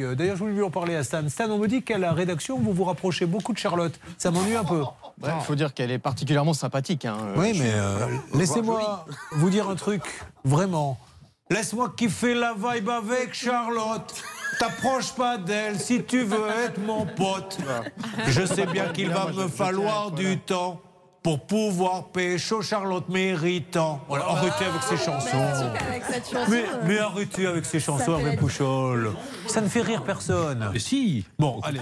euh, D'ailleurs, je voulais lui en parler à Stan. Stan, on me dit qu'à la rédaction, vous vous rapprochez beaucoup de Charlotte. Ça m'ennuie un peu. Il faut dire qu'elle est particulièrement sympathique. hein. Oui, Je- mais euh, laissez-moi vous dire un truc, vraiment. Laisse-moi kiffer la vibe avec Charlotte. T'approches pas d'elle si tu veux être mon pote. Je sais bien qu'il va me falloir du temps pour pouvoir pécho Charlotte méritant. Voilà, arrêtez avec ces chansons. Mais, mais arrêtez avec ces chansons, Hervé Pouchol. Ça ne fait rire personne. Si. Bon, allez.